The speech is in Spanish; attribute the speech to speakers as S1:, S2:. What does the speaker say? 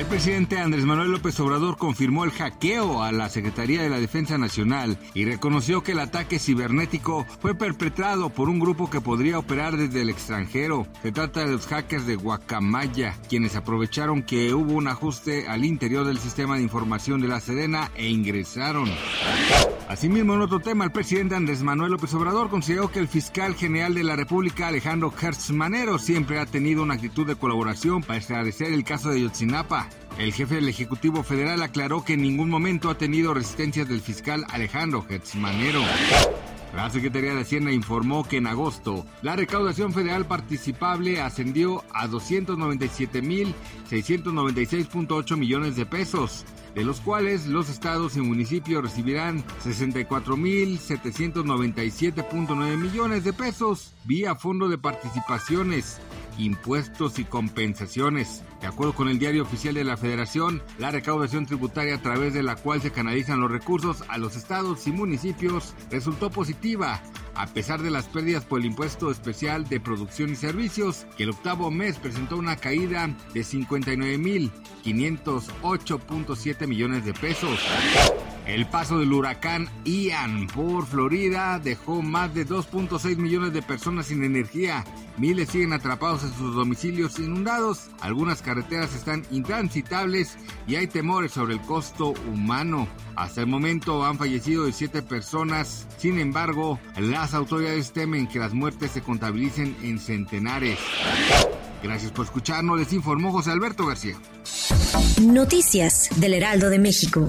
S1: El presidente Andrés Manuel López Obrador confirmó el hackeo a la Secretaría de la Defensa Nacional y reconoció que el ataque cibernético fue perpetrado por un grupo que podría operar desde el extranjero. Se trata de los hackers de Guacamaya, quienes aprovecharon que hubo un ajuste al interior del sistema de información de la Sedena e ingresaron. Asimismo, en otro tema, el presidente Andrés Manuel López Obrador consideró que el fiscal general de la República, Alejandro Hertz Manero, siempre ha tenido una actitud de colaboración para esclarecer el caso de Yotzinapa. El jefe del Ejecutivo Federal aclaró que en ningún momento ha tenido resistencias del fiscal Alejandro Hertz Manero. La Secretaría de Hacienda informó que en agosto la recaudación federal participable ascendió a 297.696.8 millones de pesos, de los cuales los estados y municipios recibirán 64.797.9 millones de pesos vía Fondo de Participaciones impuestos y compensaciones. De acuerdo con el diario oficial de la Federación, la recaudación tributaria a través de la cual se canalizan los recursos a los estados y municipios resultó positiva, a pesar de las pérdidas por el impuesto especial de producción y servicios, que el octavo mes presentó una caída de 59.508.7 millones de pesos. El paso del huracán Ian por Florida dejó más de 2.6 millones de personas sin energía. Miles siguen atrapados en sus domicilios inundados. Algunas carreteras están intransitables y hay temores sobre el costo humano. Hasta el momento han fallecido 17 personas. Sin embargo, las autoridades temen que las muertes se contabilicen en centenares. Gracias por escucharnos, les informó José Alberto García.
S2: Noticias del Heraldo de México.